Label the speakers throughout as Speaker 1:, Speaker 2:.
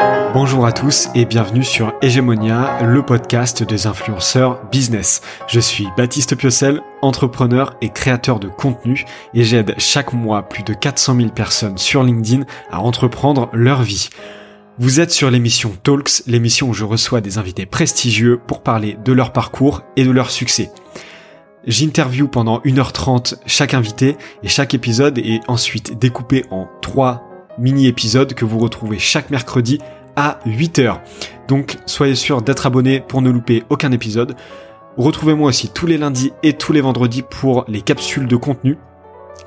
Speaker 1: Bonjour à tous et bienvenue sur Hegemonia, le podcast des influenceurs business. Je suis Baptiste Piocel, entrepreneur et créateur de contenu et j'aide chaque mois plus de 400 000 personnes sur LinkedIn à entreprendre leur vie. Vous êtes sur l'émission Talks, l'émission où je reçois des invités prestigieux pour parler de leur parcours et de leur succès. J'interview pendant 1h30 chaque invité et chaque épisode est ensuite découpé en trois mini-épisodes que vous retrouvez chaque mercredi à 8h. Donc soyez sûr d'être abonné pour ne louper aucun épisode. Retrouvez-moi aussi tous les lundis et tous les vendredis pour les capsules de contenu.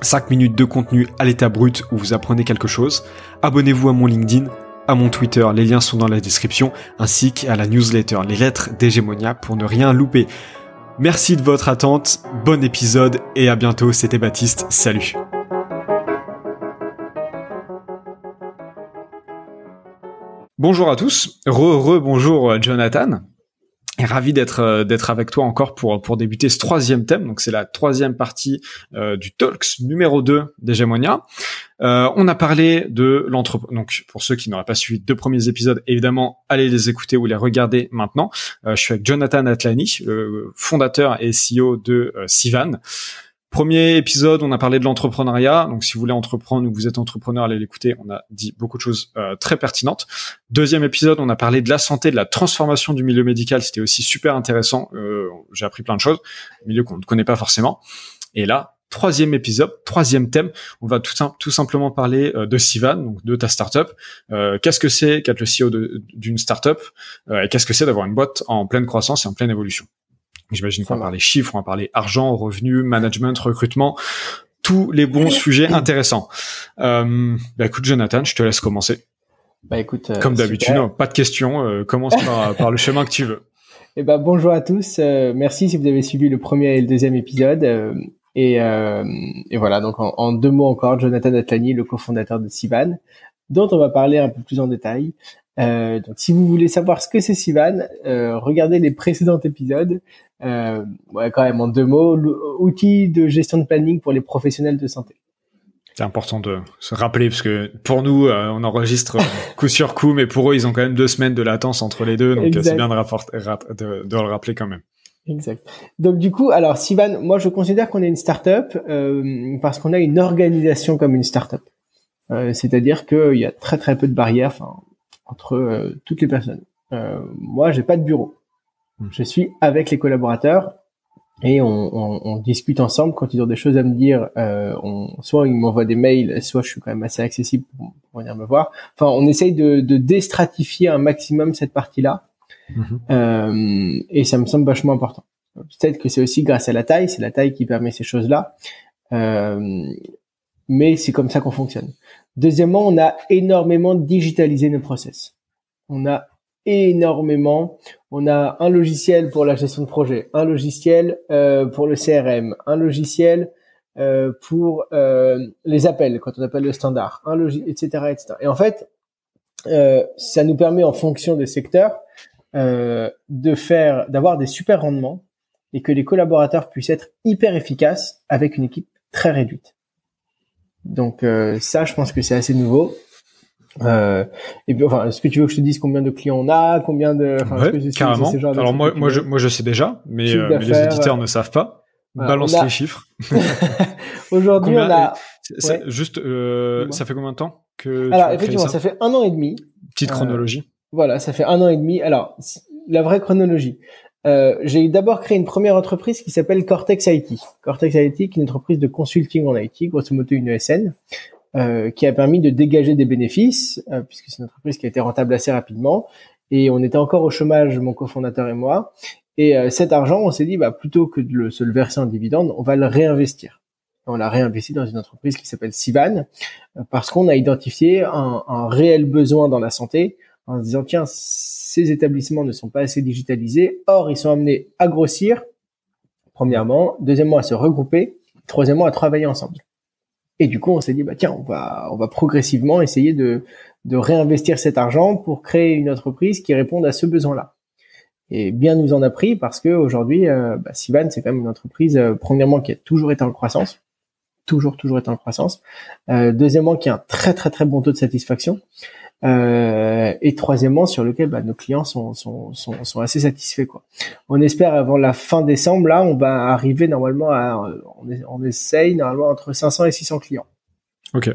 Speaker 1: 5 minutes de contenu à l'état brut où vous apprenez quelque chose. Abonnez-vous à mon LinkedIn, à mon Twitter, les liens sont dans la description, ainsi qu'à la newsletter Les Lettres d'Hégémonia pour ne rien louper. Merci de votre attente, bon épisode et à bientôt, c'était Baptiste, salut Bonjour à tous, re-re bonjour Jonathan. Ravi d'être euh, d'être avec toi encore pour pour débuter ce troisième thème. Donc c'est la troisième partie euh, du Talks numéro 2 d'Hegemonia. Euh, on a parlé de l'entreprise. Donc pour ceux qui n'auraient pas suivi deux premiers épisodes, évidemment, allez les écouter ou les regarder maintenant. je suis avec Jonathan Atlani, fondateur et CEO de Sivan. Premier épisode, on a parlé de l'entrepreneuriat. Donc, si vous voulez entreprendre ou vous êtes entrepreneur, allez l'écouter. On a dit beaucoup de choses euh, très pertinentes. Deuxième épisode, on a parlé de la santé, de la transformation du milieu médical. C'était aussi super intéressant. Euh, J'ai appris plein de choses, milieu qu'on ne connaît pas forcément. Et là, troisième épisode, troisième thème, on va tout, simplement parler euh, de Sivan, donc de ta startup. Qu'est-ce que c'est qu'être le CEO d'une startup? Et qu'est-ce que c'est d'avoir une boîte en pleine croissance et en pleine évolution? J'imagine qu'on va parler chiffres, on va parler argent, revenus, management, recrutement, tous les bons sujets intéressants. Euh, bah écoute Jonathan, je te laisse commencer.
Speaker 2: Bah écoute, euh,
Speaker 1: comme d'habitude, pas de questions, euh, commence par, par, le chemin que tu veux.
Speaker 2: Eh ben bonjour à tous, euh, merci si vous avez suivi le premier et le deuxième épisode. Et, et, voilà, donc en, en, deux mots encore, Jonathan Atlani, le cofondateur de Sivan, dont on va parler un peu plus en détail. Euh, donc, si vous voulez savoir ce que c'est Sivan, euh, regardez les précédents épisodes. Euh, ouais, quand même, en deux mots, outil de gestion de planning pour les professionnels de santé.
Speaker 1: C'est important de se rappeler parce que pour nous, euh, on enregistre coup sur coup, mais pour eux, ils ont quand même deux semaines de latence entre les deux, donc c'est bien de, de, de, le rappeler quand même.
Speaker 2: Exact. Donc du coup, alors Sivan, moi je considère qu'on est une startup euh, parce qu'on a une organisation comme une startup. Euh, C'est-à-dire qu'il y a très très peu de barrières entre euh, toutes les personnes. Euh, moi, j'ai pas de bureau. Je suis avec les collaborateurs et on, on, on, discute ensemble quand ils ont des choses à me dire. Euh, on, soit ils m'envoient des mails, soit je suis quand même assez accessible pour, venir me voir. Enfin, on essaye de, de déstratifier un maximum cette partie-là, mhm. euh, et ça me semble vachement important. Peut-être que c'est aussi grâce à la taille, c'est la taille qui permet ces choses-là, euh, mais c'est comme ça qu'on fonctionne. Deuxièmement, on a énormément digitalisé nos process. On a énormément. On a un logiciel pour la gestion de projet, un logiciel euh, pour le CRM, un logiciel euh, pour euh, les appels quand on appelle le standard, un logiciel, etc., etc. Et en fait, euh, ça nous permet en fonction des secteurs euh, de faire, d'avoir des super rendements et que les collaborateurs puissent être hyper efficaces avec une équipe très réduite. Donc euh, ça, je pense que c'est assez nouveau. Euh, et puis, enfin, est-ce que tu veux que je te dise combien de clients on a, combien de,
Speaker 1: enfin, ouais, carrément. Alors moi, moi, je, moi, je sais déjà, mais, euh, mais les auditeurs ne savent pas. Balance les chiffres.
Speaker 2: Aujourd'hui, on a.
Speaker 1: Ouais. Juste, euh, ça fait combien de temps que
Speaker 2: Alors effectivement, ça, ça fait un an et demi.
Speaker 1: Petite euh, chronologie.
Speaker 2: voilà, ça fait un an et demi. Alors, la vraie chronologie. Euh, j'ai d'abord créé une première entreprise qui s'appelle Cortex IT. Cortex IT, qui est une entreprise de consulting en IT, grosso modo une ESN. Euh, qui a permis de dégager des bénéfices, euh, puisque c'est une entreprise qui a été rentable assez rapidement. Et on était encore au chômage, mon cofondateur et moi. Et euh, cet argent, on s'est dit, bah, plutôt que de le, se le verser en dividende, on va le réinvestir. On l'a réinvesti dans une entreprise qui s'appelle Sivan, parce qu'on a identifié un, un, réel besoin dans la santé, en se disant, tiens, ces établissements ne sont pas assez digitalisés, or ils sont amenés à grossir, premièrement, deuxièmement à se regrouper, troisièmement à travailler ensemble. Et du coup, on s'est dit, bah tiens, on va, on va progressivement essayer de, de réinvestir cet argent pour créer une entreprise qui réponde à ce besoin-là. Et bien nous en a pris parce que aujourd'hui, euh, bah, Sivan, c'est quand même une entreprise, euh, premièrement, qui a toujours été en croissance. Toujours, toujours être en croissance. Euh, deuxièmement, qui a un très, très, très bon taux de satisfaction. Euh, et troisièmement, sur lequel bah, nos clients sont, sont, sont, sont, assez satisfaits. Quoi. On espère avant la fin décembre, là, on va arriver normalement à, on, on essaye normalement entre 500 et 600 clients.
Speaker 1: Ok.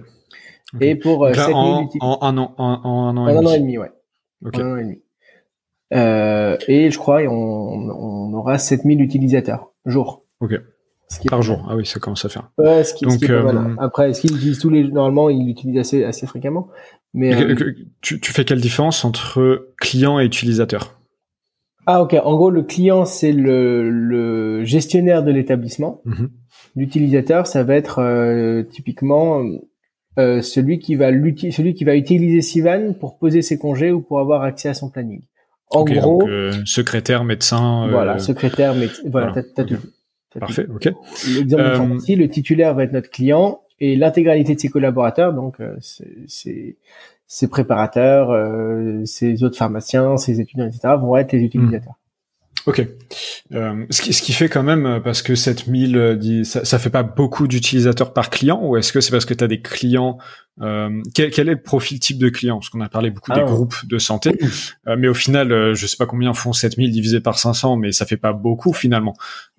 Speaker 2: Et pour euh,
Speaker 1: là, en, en, un an, en, en un an,
Speaker 2: un
Speaker 1: et
Speaker 2: an
Speaker 1: demi.
Speaker 2: et demi, ouais. Un an et demi. Euh, et je crois on, on aura 7000 utilisateurs jour.
Speaker 1: Ok.
Speaker 2: Ce qui est
Speaker 1: Par jour. Ah oui, ça commence à faire.
Speaker 2: Ouais, ce qui, ce
Speaker 1: Donc,
Speaker 2: qui est pas mal.
Speaker 1: euh,
Speaker 2: Après, est-ce qu'ils l'utilisent tous les normalement ils l'utilisent assez assez fréquemment. Mais euh,
Speaker 1: tu, tu fais quelle différence entre client et utilisateur?
Speaker 2: Ah ok. En gros, le client c'est le, le gestionnaire de l'établissement.
Speaker 1: Mhm.
Speaker 2: L'utilisateur, ça va être euh, typiquement euh, celui qui va celui qui va utiliser Sivan pour poser ses congés ou pour avoir accès à son planning. En gros,
Speaker 1: donc, euh, secrétaire, médecin. euh,
Speaker 2: voilà, secrétaire, mais voilà. T'as tout
Speaker 1: Parfait. Ok.
Speaker 2: L'exemple
Speaker 1: Euh,
Speaker 2: le titulaire va être notre client et l'intégralité de ses collaborateurs, donc euh, c'est- ses préparateurs, euh, ses autres pharmaciens, ses étudiants, etc., vont être les utilisateurs.
Speaker 1: Ok. Euh, ce, qui, ce qui fait quand même, euh, parce que 7000, euh, ça, ça fait pas beaucoup d'utilisateurs par client, ou est-ce que c'est parce que tu as des clients euh, quel, quel est le profil type de client? Parce qu'on a parlé beaucoup
Speaker 2: Ah
Speaker 1: des
Speaker 2: ouais.
Speaker 1: groupes de santé, euh, mais au final, euh, je sais pas combien font 7000 divisé par 500, mais ça fait pas beaucoup finalement.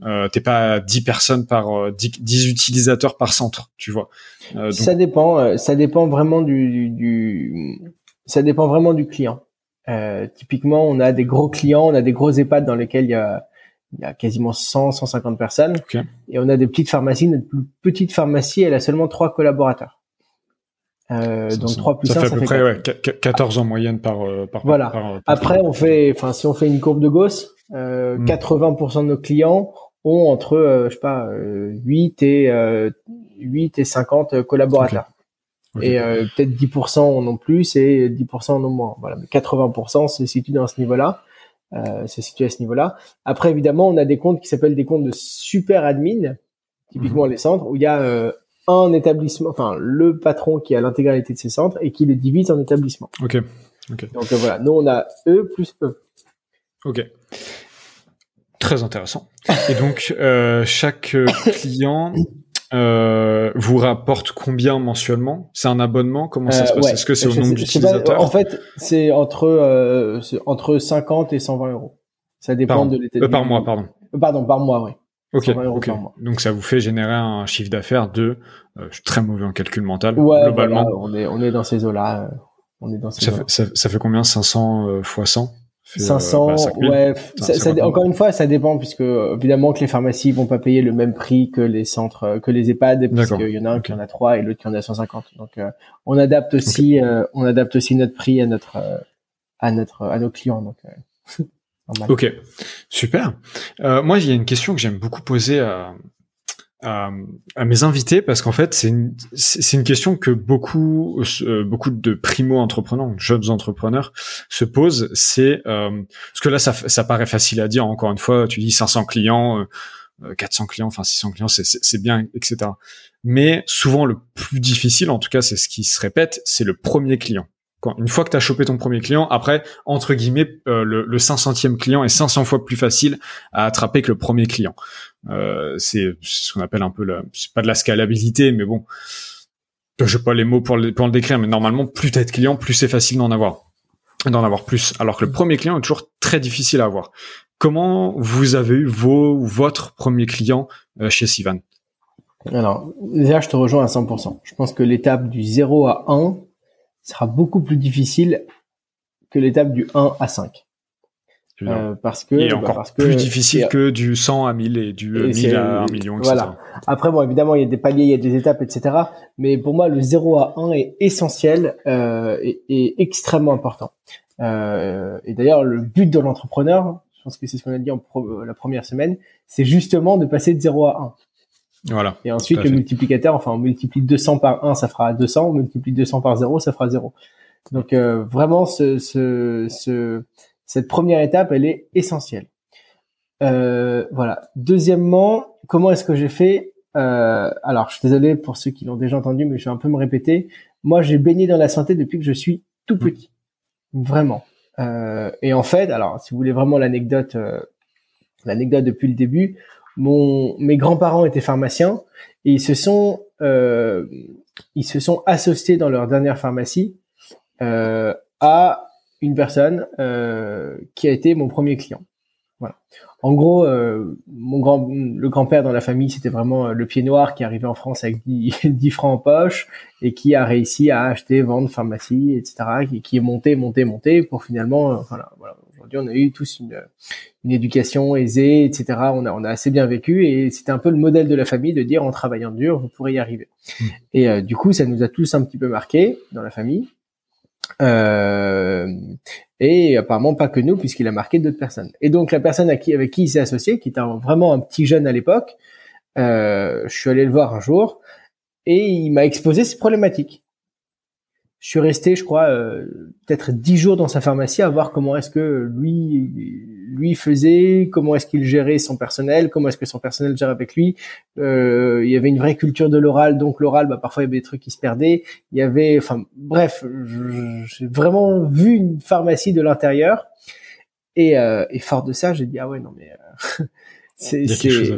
Speaker 1: Euh, T'es pas à 10 personnes par euh, 10, 10 utilisateurs par centre, tu vois. Euh, donc,
Speaker 2: Ça dépend, euh, ça dépend vraiment du, du, du- ça dépend vraiment du client. Euh, typiquement, on a des gros clients, on a des gros EHPAD dans lesquels il y a, il y a quasiment 100, 150 personnes,
Speaker 1: Ok.
Speaker 2: et on a des petites pharmacies. Notre plus petite pharmacie, elle a seulement trois collaborateurs. Euh, donc
Speaker 1: ça-
Speaker 2: 3 plus
Speaker 1: ça
Speaker 2: 1,
Speaker 1: fait
Speaker 2: ça
Speaker 1: à peu
Speaker 2: fait
Speaker 1: près ouais, qu- qu- 14 en moyenne par euh, par
Speaker 2: Voilà.
Speaker 1: par- par-
Speaker 2: Après, on fait, enfin, si on fait une courbe de Gauss, euh,
Speaker 1: Mm.
Speaker 2: 80% de nos clients ont entre, euh, je sais pas, euh, 8 et euh, 8 et 50 collaborateurs. Et euh, peut-être 10% en ont plus et 10% en ont moins. Voilà, mais 80% se situe dans ce niveau-là. Euh, se situe à ce niveau-là. Après, évidemment, on a des comptes qui s'appellent des comptes de super admin, typiquement
Speaker 1: Mhm.
Speaker 2: les centres, où il y a euh, un établissement, enfin le patron qui a l'intégralité de ses centres et qui les divise en établissements.
Speaker 1: Ok.
Speaker 2: Donc euh, voilà, nous on a eux plus eux.
Speaker 1: Ok. Très intéressant. Et donc, chaque client euh, vous rapporte combien mensuellement? C'est un abonnement? Comment ça se
Speaker 2: Euh,
Speaker 1: passe?
Speaker 2: ouais.
Speaker 1: Est-ce que c'est au nombre d'utilisateurs?
Speaker 2: En fait, c'est entre euh, c'est entre 50 et 120 euros. Ça dépend de l'état.
Speaker 1: Euh, Par mois, pardon.
Speaker 2: Pardon, par mois, oui.
Speaker 1: Ok.
Speaker 2: 120 euros
Speaker 1: ok.
Speaker 2: par mois.
Speaker 1: Donc ça vous fait générer un chiffre d'affaires de. euh, je suis très mauvais en calcul mental.
Speaker 2: Ouais,
Speaker 1: globalement,
Speaker 2: voilà, on est on est dans ces eaux-là. euh, On est dans ces
Speaker 1: ça, fait, ça, ça fait combien? 500 euh, fois 100 fait, euh,
Speaker 2: 500,
Speaker 1: bah, 5000.
Speaker 2: ouais. Ça- ça- encore une fois, ça dépend puisque évidemment que les pharmacies vont pas payer le même prix que les centres, euh, que les EHPAD, puisqu'il y en a un qui en a trois et l'autre qui en a 150. Donc, euh, on adapte aussi, euh, on adapte aussi notre prix à notre, euh, à notre, à nos clients. Donc, euh.
Speaker 1: Ok, super. Euh, moi, il y a une question que j'aime beaucoup poser à, à, à mes invités parce qu'en fait, c'est une, c'est une question que beaucoup, euh, beaucoup de primo-entrepreneurs, jeunes entrepreneurs se posent. C'est euh, parce que là, ça, ça paraît facile à dire. Encore une fois, tu dis 500 clients, euh, 400 clients, enfin 600 clients, c'est- c'est c'est bien, etc. Mais souvent, le plus difficile, en tout cas, c'est ce qui se répète, c'est le premier client. Une fois que tu as chopé ton premier client, après, entre guillemets, euh, le, le 500e client est 500 fois plus facile à attraper que le premier client. Euh, c'est ce qu'on appelle un peu la, c'est pas de la scalabilité, mais bon, je pas les mots pour le, pour le décrire, mais normalement, plus t'as de clients, plus c'est facile d'en avoir, d'en avoir plus. Alors que le premier client est toujours très difficile à avoir. Comment vous avez eu vos votre premier client euh, chez Sivan?
Speaker 2: Alors, déjà, je te rejoins à 100%. Je pense que l'étape du 0 à 1 sera beaucoup plus difficile que l'étape du 1 à 5. Euh, parce que,
Speaker 1: Et
Speaker 2: bah,
Speaker 1: encore
Speaker 2: parce que
Speaker 1: plus difficile
Speaker 2: et-
Speaker 1: que du 100 à 1000 et du euh,
Speaker 2: Et
Speaker 1: 1000
Speaker 2: c'est-
Speaker 1: à 1 million, etc.
Speaker 2: voilà. Après, bon, évidemment, il y a des paliers, il y a des étapes, etc. Mais pour moi, le 0 à 1 est essentiel euh, et, et extrêmement important. Euh, et d'ailleurs, le but de l'entrepreneur, je pense que c'est ce qu'on a dit en pro- la première semaine, c'est justement de passer de 0 à 1.
Speaker 1: Voilà.
Speaker 2: Et ensuite, le multiplicateur, enfin, on multiplie 200 par 1, ça fera 200. On multiplie 200 par 0, ça fera 0. Donc, euh, vraiment, ce, ce, ce, cette première étape, elle est essentielle. Euh, voilà. Deuxièmement, comment est-ce que j'ai fait euh, Alors, je suis désolé pour ceux qui l'ont déjà entendu, mais je vais un peu me répéter. Moi, j'ai baigné dans la santé depuis que je suis tout petit. Vraiment. Euh, et en fait, alors, si vous voulez vraiment l'anecdote, euh, l'anecdote depuis le début, mon, mes grands-parents étaient pharmaciens et ils se sont euh, ils se sont associés dans leur dernière pharmacie euh, à une personne euh, qui a été mon premier client. Voilà. En gros, euh, mon grand, le grand-père dans la famille, c'était vraiment euh, le pied noir qui arrivait en France avec 10, 10, francs en poche et qui a réussi à acheter, vendre pharmacie, etc. Qui, qui est monté, monté, monté pour finalement, voilà. voilà. Aujourd'hui, on a eu tous une, une éducation aisée, etc. On a, on a assez bien vécu et c'était un peu le modèle de la famille de dire en travaillant dur, vous pourrez y arriver. Mmh. Et euh, du coup, ça nous a tous un petit peu marqué dans la famille. Euh, et apparemment pas que nous, puisqu'il a marqué d'autres personnes. Et donc la personne à qui, avec qui il s'est associé, qui était vraiment un petit jeune à l'époque, euh, je suis allé le voir un jour et il m'a exposé ses problématiques. Je suis resté, je crois, euh, peut-être dix jours dans sa pharmacie à voir comment est-ce que lui lui faisait, comment est-ce qu'il gérait son personnel, comment est-ce que son personnel gère avec lui. Euh, il y avait une vraie culture de l'oral, donc l'oral, bah, parfois il y avait des trucs qui se perdaient. Il y avait, enfin bref, j'ai vraiment vu une pharmacie de l'intérieur. Et, euh, et fort de ça, j'ai dit ah ouais non mais euh, c'est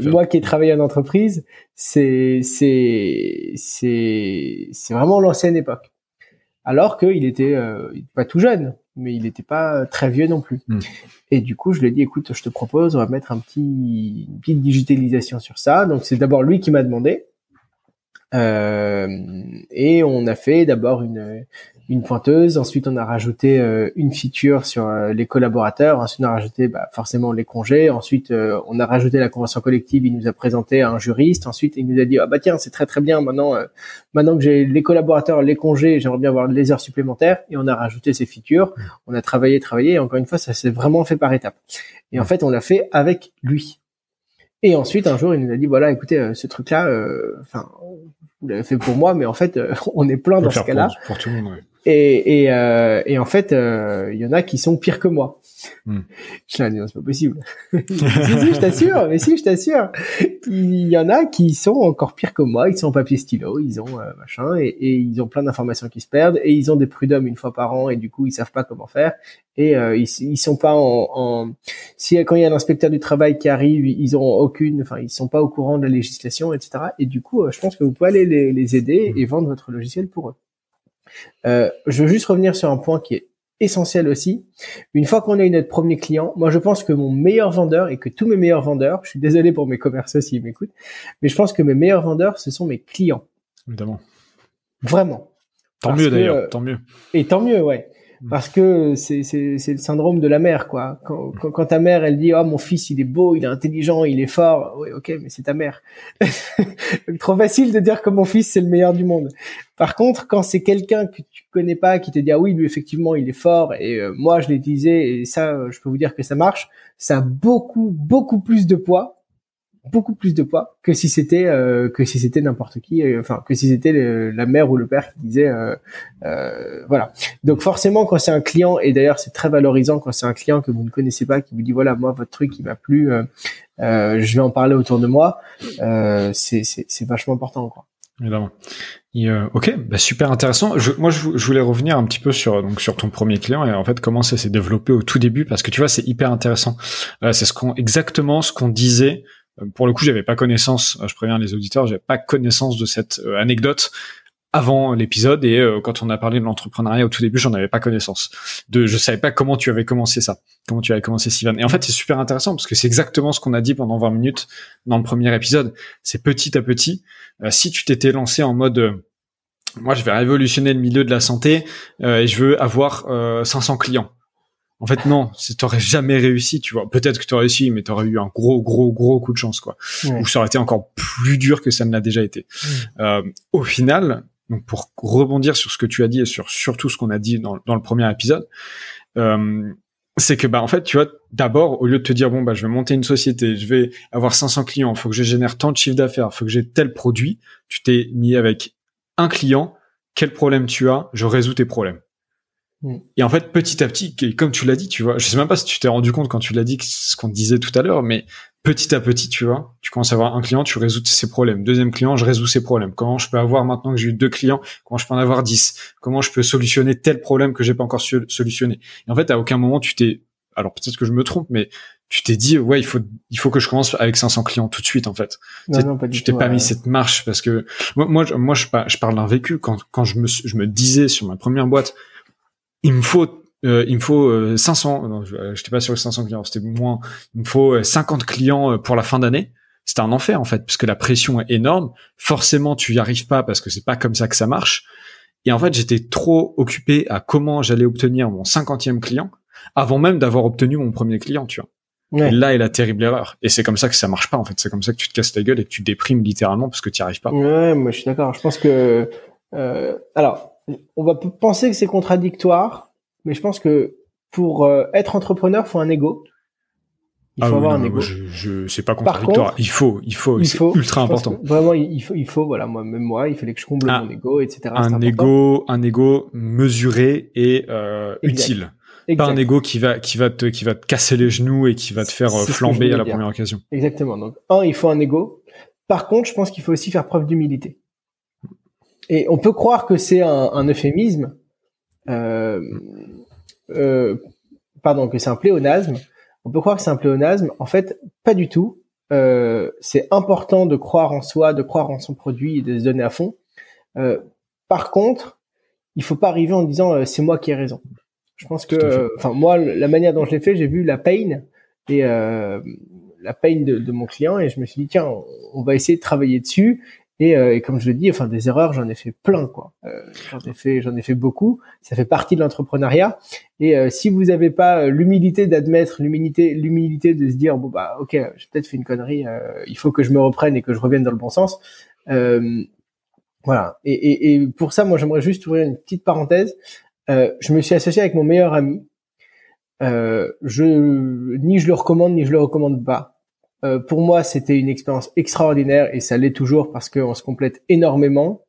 Speaker 2: moi qui ai travaillé en entreprise, c'est c'est c'est c'est vraiment l'ancienne époque. Alors qu'il était euh, pas tout jeune, mais il n'était pas très vieux non plus. Hmm. Et du coup, je lui ai dit, écoute, je te propose, on va mettre un petit, une petite digitalisation sur ça. Donc, c'est d'abord lui qui m'a demandé. Euh, et on a fait d'abord une, une pointeuse. Ensuite, on a rajouté euh, une feature sur euh, les collaborateurs. Ensuite, on a rajouté bah, forcément les congés. Ensuite, on a rajouté la convention collective. Il nous a présenté un juriste. Ensuite, il nous a dit ah bah tiens, c'est très très bien. Maintenant, maintenant que j'ai les collaborateurs, les congés, j'aimerais bien avoir les heures supplémentaires. Et on a rajouté ces features. On a travaillé, travaillé. Et encore une fois, ça s'est vraiment fait par étapes. Et en fait, on l'a fait avec lui. Et ensuite, un jour, il nous a dit voilà, écoutez, ce truc-là, enfin, vous l'avez fait pour moi, mais en fait, on est plein dans ce cas-là.
Speaker 1: Pour, tout le monde,
Speaker 2: et, et, euh, et en fait, il euh, y en a qui sont pires que moi. Hmm. Je l'ai dit, c'est pas possible. si, si, je t'assure, mais si, je t'assure. Il y en a qui sont encore pires que moi. Ils sont en papier stylo, ils ont euh, machin, et, et, ils ont plein d'informations qui se perdent, et ils ont des prud'hommes une fois par an, et du coup, ils savent pas comment faire. Et euh, ils, ils sont pas en, en, si quand il y a l'inspecteur du travail qui arrive, ils ont aucune, enfin, ils sont pas au courant de la législation, etc. Et du coup, euh, je pense que vous pouvez aller les, les aider et vendre votre logiciel pour eux. Euh, je veux juste revenir sur un point qui est essentiel aussi. Une fois qu'on a eu notre premier client, moi je pense que mon meilleur vendeur et que tous mes meilleurs vendeurs, je suis désolé pour mes commerciaux s'ils m'écoutent, mais je pense que mes meilleurs vendeurs, ce sont mes clients.
Speaker 1: Évidemment.
Speaker 2: Vraiment.
Speaker 1: Tant mieux d'ailleurs, euh, tant mieux.
Speaker 2: Et tant mieux, ouais. Mm. parce que c'est c'est c'est le syndrome de la mère quoi. Quand, quand, quand ta mère elle dit oh mon fils il est beau, il est intelligent, il est fort, oui ok mais c'est ta mère. Trop facile de dire que mon fils c'est le meilleur du monde. Par contre quand c'est quelqu'un que tu connais pas qui te dit ah oui lui effectivement il est fort et euh, moi je l'ai utilisé et ça je peux vous dire que ça marche, ça a beaucoup beaucoup plus de poids beaucoup plus de poids que si c'était euh, que si c'était n'importe qui euh, enfin que si c'était la mère ou le père qui disait euh, euh, voilà donc forcément quand c'est un client et d'ailleurs c'est très valorisant quand c'est un client que vous ne connaissez pas qui vous dit voilà moi votre truc il m'a plu je vais en parler autour de moi c'est c'est vachement important quoi
Speaker 1: évidemment ok, bah super intéressant. Je, moi, je, je, voulais revenir un petit peu sur donc sur ton premier client et en fait comment ça s'est développé au tout début parce que tu vois c'est hyper intéressant. c'est ce qu'on exactement ce qu'on disait euh, pour le coup, j'avais pas connaissance, euh, je préviens les auditeurs, j'avais pas connaissance de cette euh, anecdote avant l'épisode et quand on a parlé de l'entrepreneuriat au tout début, j'en avais pas connaissance. De, je savais pas comment tu avais commencé ça, comment tu avais commencé Sivan. Et en fait, c'est super intéressant parce que c'est exactement ce qu'on a dit pendant 20 minutes dans le premier épisode. C'est petit à petit. si tu t'étais lancé en mode moi, je vais révolutionner le milieu de la santé et je veux avoir 500 clients. En fait, non, t'aurais jamais réussi, tu vois. Peut-être que t'aurais réussi, mais t'aurais eu un gros, gros, gros coup de chance, quoi. Ou ça aurait été encore plus dur que ça ne l'a déjà été. Euh, au final, donc pour rebondir sur ce que tu as dit et sur surtout ce qu'on a dit dans, dans, le premier épisode, euh, c'est que bah en fait, tu vois, d'abord, au lieu de te dire bon bah je vais monter une société, je vais avoir 500 clients, faut que je génère tant de chiffre d'affaires, faut que j'ai tel produit, tu t'es mis avec un client, quel problème tu as, je résous tes problèmes. Mm. Et en fait, petit à petit, comme tu l'as dit, tu vois, je sais même pas si tu t'es rendu compte quand tu l'as dit, ce qu'on disait tout à l'heure, mais petit à petit, tu vois, tu commences à avoir un client, tu résous ses problèmes. Deuxième client, je résous ses problèmes. Comment je peux avoir maintenant que j'ai eu deux clients, comment je peux en avoir dix? Comment je peux solutionner tel problème que j'ai pas encore solutionné? Et en fait, à aucun moment tu t'es, alors peut-être que je me trompe, mais tu t'es dit ouais il faut il faut que je commence avec 500 clients tout de suite en fait.
Speaker 2: Non, non, pas du
Speaker 1: tu t'es pas
Speaker 2: ouais.
Speaker 1: mis cette marche parce que moi moi je, moi je, par- je parle d'un vécu quand quand je me suis- je me disais sur ma première boîte il me faut euh, il me faut euh, 500 non je euh, j'étais pas sur les 500 clients c'était moins il me faut euh, 50 clients euh, pour la fin d'année c'était un enfer en fait parce que la pression est énorme forcément tu y arrives pas parce que c'est pas comme ça que ça marche et en fait j'étais trop occupé à comment j'allais obtenir mon 50e client avant même d'avoir obtenu mon premier client tu vois
Speaker 2: Ouais.
Speaker 1: et là est la terrible erreur. Et c'est comme ça que ça marche pas, en fait. C'est comme ça que tu te casses la gueule et que tu déprimes littéralement parce que tu n'y arrives pas.
Speaker 2: Ouais, moi je suis d'accord. Je pense que euh, alors on va penser que c'est contradictoire, mais je pense que pour euh, être entrepreneur, faut un ego. Il faut
Speaker 1: Ah
Speaker 2: avoir
Speaker 1: non,
Speaker 2: un ego.
Speaker 1: je, je, c'est pas contradictoire.
Speaker 2: contre,
Speaker 1: il faut, il faut,
Speaker 2: il
Speaker 1: c'est
Speaker 2: faut
Speaker 1: ultra important.
Speaker 2: Vraiment, il faut, il faut. Voilà, moi, même moi, il fallait que je comble
Speaker 1: Ah,
Speaker 2: mon ego, etc.
Speaker 1: Un ego, un ego mesuré et euh, utile.
Speaker 2: Exact.
Speaker 1: Pas un ego qui va, qui va te, qui va te casser les genoux et qui va te faire euh, flamber à la
Speaker 2: dire.
Speaker 1: première occasion.
Speaker 2: Exactement. Donc, un, il faut un ego. Par contre, je pense qu'il faut aussi faire preuve d'humilité. Et on peut croire que c'est un, un euphémisme, euh, euh, pardon, que c'est un pléonasme. On peut croire que c'est un pléonasme. En fait, pas du tout. Euh, c'est important de croire en soi, de croire en son produit et de se donner à fond. Par contre, il faut pas arriver en disant c'est moi qui ai raison. Je pense que, enfin moi, la manière dont je l'ai fait, j'ai vu la pain et la peine de, de mon client et je me suis dit tiens on va essayer de travailler dessus et, euh, et comme je le dis enfin des erreurs j'en ai fait plein quoi. Euh, j'en ai fait j'en ai fait beaucoup. Ça fait partie de l'entrepreneuriat. Et euh, si vous n'avez pas l'humilité d'admettre l'humilité l'humilité de se dire bon bah ok j'ai peut-être fait une connerie il faut que je me reprenne et que je revienne dans le bon sens. Voilà. Et, et, et pour ça moi j'aimerais juste ouvrir une petite parenthèse. Je me suis associé avec mon meilleur ami. Je ni je le recommande ni je le recommande pas. Euh, pour moi, c'était une expérience extraordinaire et ça l'est toujours parce qu'on se complète énormément.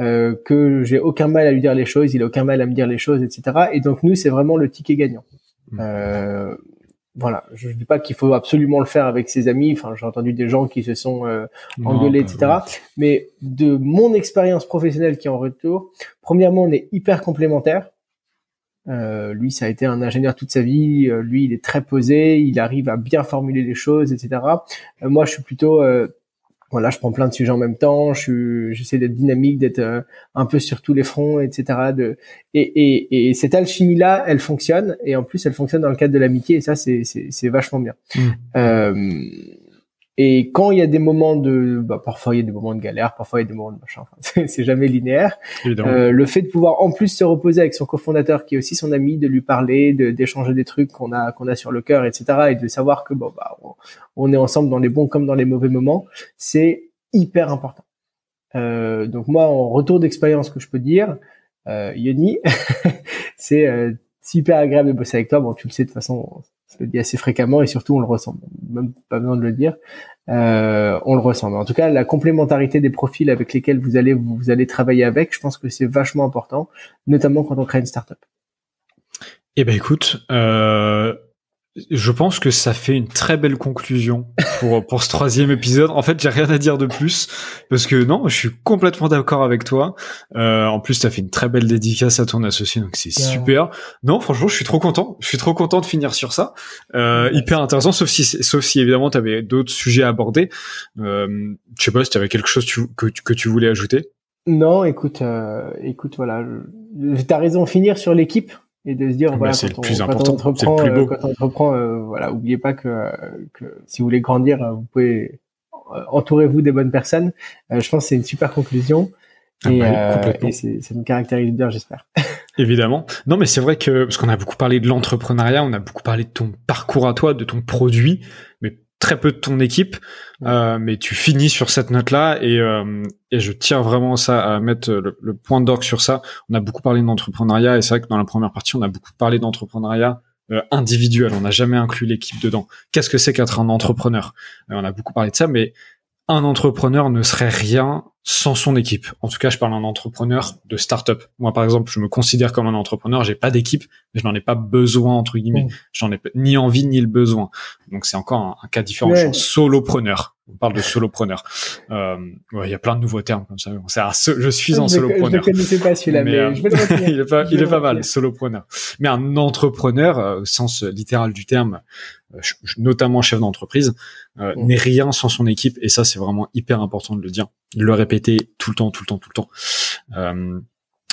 Speaker 2: Euh, que j'ai aucun mal à lui dire les choses, il a aucun mal à me dire les choses, etc. Et donc nous, c'est vraiment le ticket gagnant.
Speaker 1: Mm.
Speaker 2: Euh, voilà, je dis pas qu'il faut absolument le faire avec ses amis. Enfin, j'ai entendu des gens qui se sont euh, engueulés,
Speaker 1: Non,
Speaker 2: etc. Mais de mon expérience professionnelle qui est en retour, premièrement, on est hyper complémentaires. Euh, lui, ça a été un ingénieur toute sa vie. Euh, lui, il est très posé, il arrive à bien formuler les choses, etc. Euh, moi, je suis plutôt, euh, voilà, je prends plein de sujets en même temps. Je j'essaie d'être dynamique, d'être euh, un peu sur tous les fronts, etc. De et, et, et cette alchimie-là, elle fonctionne et en plus, elle fonctionne dans le cadre de l'amitié et ça, c'est c'est c'est vachement bien.
Speaker 1: Mm.
Speaker 2: Et quand il y a des moments de, bah, parfois il y a des moments de galère, parfois il y a des moments de machin. Enfin, c'est- jamais linéaire. Euh, le fait de pouvoir en plus se reposer avec son cofondateur qui est aussi son ami, de lui parler, de d'échanger des trucs qu'on a qu'on a sur le cœur, etc. Et de savoir que bon bah on, on est ensemble dans les bons comme dans les mauvais moments, c'est hyper important. Euh, donc moi en retour d'expérience que je peux dire, euh, Yoni, c'est euh, super agréable de bosser avec toi. Bon tu le sais de toute façon, le dit assez fréquemment et surtout on le ressent. Même pas besoin de le dire. Euh, on le ressent. Mais en tout cas, la complémentarité des profils avec lesquels vous allez vous, allez travailler avec, je pense que c'est vachement important, notamment quand on crée une startup.
Speaker 1: Eh ben écoute, euh, je pense que ça fait une très belle conclusion pour pour ce troisième épisode. En fait, j'ai rien à dire de plus parce que non, je suis complètement d'accord avec toi. Euh, en plus, t'as fait une très belle dédicace à ton associé, donc c'est super. Non, franchement, je suis trop content. Je suis trop content de finir sur ça. Euh, hyper intéressant, sauf si sauf si évidemment t'avais d'autres sujets à aborder. Euh, je sais pas si t'avais quelque chose tu- que tu- que tu voulais ajouter.
Speaker 2: Non, écoute, euh, écoute, voilà, t'as raison, finir sur l'équipe et de se dire,
Speaker 1: Bah,
Speaker 2: voilà,
Speaker 1: c'est
Speaker 2: quand
Speaker 1: le
Speaker 2: on,
Speaker 1: plus
Speaker 2: quand on
Speaker 1: important,
Speaker 2: entreprend,
Speaker 1: c'est le plus beau.
Speaker 2: euh, quand on entreprend, euh, voilà, oubliez pas que, euh, que si vous voulez grandir, vous pouvez entourez-vous des bonnes personnes. Je pense que c'est une super conclusion
Speaker 1: Ah
Speaker 2: et,
Speaker 1: bah oui,
Speaker 2: euh, et ça me caractérise bien, j'espère.
Speaker 1: Évidemment. Non, mais c'est vrai que, parce qu'on a beaucoup parlé de l'entrepreneuriat, on a beaucoup parlé de ton parcours à toi, de ton produit, mais très peu de ton équipe. Euh, mais tu finis sur cette note-là et, euh, et je tiens vraiment ça à mettre le, le point d'orgue sur ça. On a beaucoup parlé d'entrepreneuriat et c'est vrai que dans la première partie, on a beaucoup parlé d'entrepreneuriat euh, individuel. On n'a jamais inclus l'équipe dedans. Qu'est-ce que c'est qu'être un entrepreneur? On a beaucoup parlé de ça, mais un entrepreneur ne serait rien sans son équipe. En tout cas, je parle d'un entrepreneur de start-up. Moi, par exemple, je me considère comme un entrepreneur. J'ai pas d'équipe, mais je n'en ai pas besoin entre guillemets. Mm. J'en ai ni envie ni le besoin. Donc c'est encore un, cas différent. Je suis solopreneur. On parle de solopreneur. Euh, il y a plein de nouveaux termes comme ça. je suis un solopreneur.
Speaker 2: Je ne connaissais pas celui-là, mais, euh, je vais le
Speaker 1: il est pas, il est pas mal, solopreneur. Mais un entrepreneur, euh, au sens littéral du terme, euh, notamment chef d'entreprise, n'est rien sans son équipe. Et ça, c'est vraiment hyper important de le dire, de le répéter tout le temps, tout le temps, tout le temps. Euh,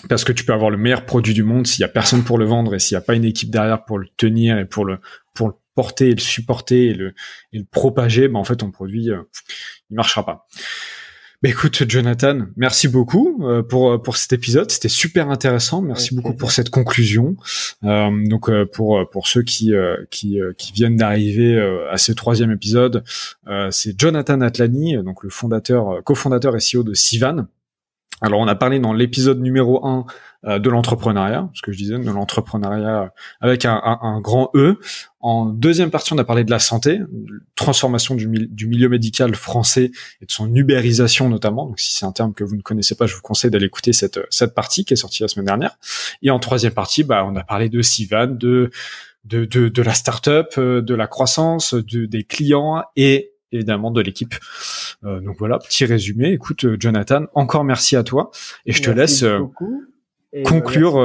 Speaker 1: parce que tu peux avoir le meilleur produit du monde s'il y a personne pour le vendre et s'il n'y a pas une équipe derrière pour le tenir et pour le pour le porter et le supporter et le propager, ben en fait ton produit euh, il marchera pas. Bah, écoute, Jonathan, merci beaucoup euh, pour euh, pour cet épisode. C'était super intéressant. Merci beaucoup pour cette conclusion. Euh, donc euh, pour pour ceux qui qui qui viennent d'arriver à ce troisième épisode, c'est Jonathan Atlani, donc le fondateur, cofondateur et CEO de Sivan. Alors on a parlé dans l'épisode numéro 1 euh, de l'entrepreneuriat, ce que je disais, de l'entrepreneuriat avec un, un, grand E. En deuxième partie, on a parlé de la santé, transformation du, du, milieu médical français et de son ubérisation notamment. Donc si c'est un terme que vous ne connaissez pas, je vous conseille d'aller écouter cette, cette partie qui est sortie la semaine dernière. Et en troisième partie, bah, on a parlé de Sivan, de de, de, de la startup, euh, de la croissance, de, des clients et évidemment de l'équipe. Euh, donc voilà, petit résumé. Écoute, euh, Jonathan, encore merci à toi et je te laisse euh, conclure.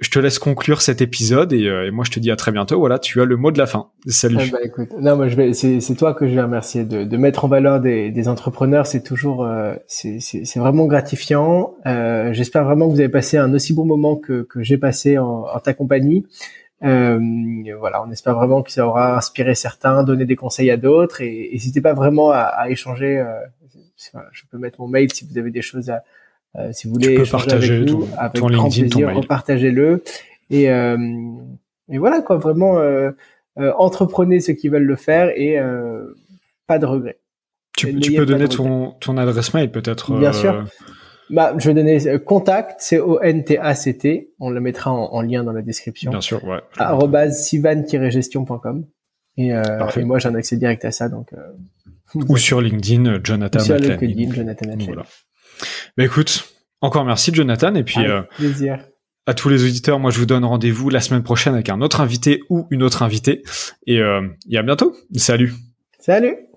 Speaker 1: je te laisse conclure cet épisode et, moi je te dis à très bientôt. Voilà, tu as le mot de la fin. Salut.
Speaker 2: Ah bah, écoute, non, moi je vais, c'est, toi que je vais remercier de, de mettre en valeur des, des entrepreneurs. C'est toujours, c'est, c'est, vraiment gratifiant. j'espère vraiment que vous avez passé un aussi bon moment que, que j'ai passé en, en ta compagnie. Euh, voilà, on espère vraiment que ça aura inspiré certains, donné des conseils à d'autres, et n'hésitez pas vraiment à, à échanger. Euh, je peux mettre mon mail si vous avez des choses à, euh, si vous voulez
Speaker 1: partager avec nous, avec grand plaisir,
Speaker 2: repartagez-le. Et, euh, et voilà quoi, vraiment euh, entreprenez ceux qui veulent le faire et pas de regrets.
Speaker 1: Tu, tu peux donner ton, ton adresse mail peut-être.
Speaker 2: Bien sûr. Bah, je vais donner euh, contact, c'est O-N-T-A-C-T. On le mettra en, lien dans la description.
Speaker 1: Bien sûr, ouais.
Speaker 2: sivan-gestion.com. Et, euh, et, moi, j'ai un accès direct à ça, donc. Euh,
Speaker 1: Ou sur LinkedIn, Jonathan
Speaker 2: Sur LinkedIn, Jonathan
Speaker 1: Voilà. Bah, écoute, encore merci, Jonathan, et puis.
Speaker 2: Plaisir.
Speaker 1: À tous les auditeurs, moi je vous donne rendez-vous la semaine prochaine avec un autre invité ou une autre invitée. Et, et à bientôt. Salut.
Speaker 2: Salut.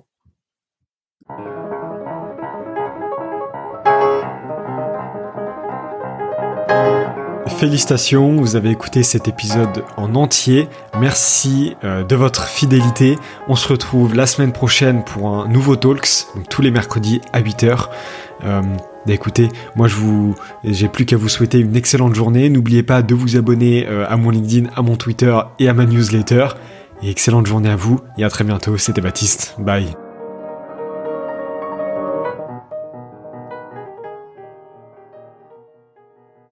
Speaker 1: Félicitations, vous avez écouté cet épisode en entier. Merci euh, de votre fidélité. On se retrouve la semaine prochaine pour un nouveau Talks, donc tous les mercredis à 8h. Euh, bah, écoutez, moi je vous, j'ai plus qu'à vous souhaiter une excellente journée. N'oubliez pas de vous abonner euh, à mon LinkedIn, à mon Twitter et à ma newsletter. Et excellente journée à vous et à très bientôt. C'était Baptiste. Bye.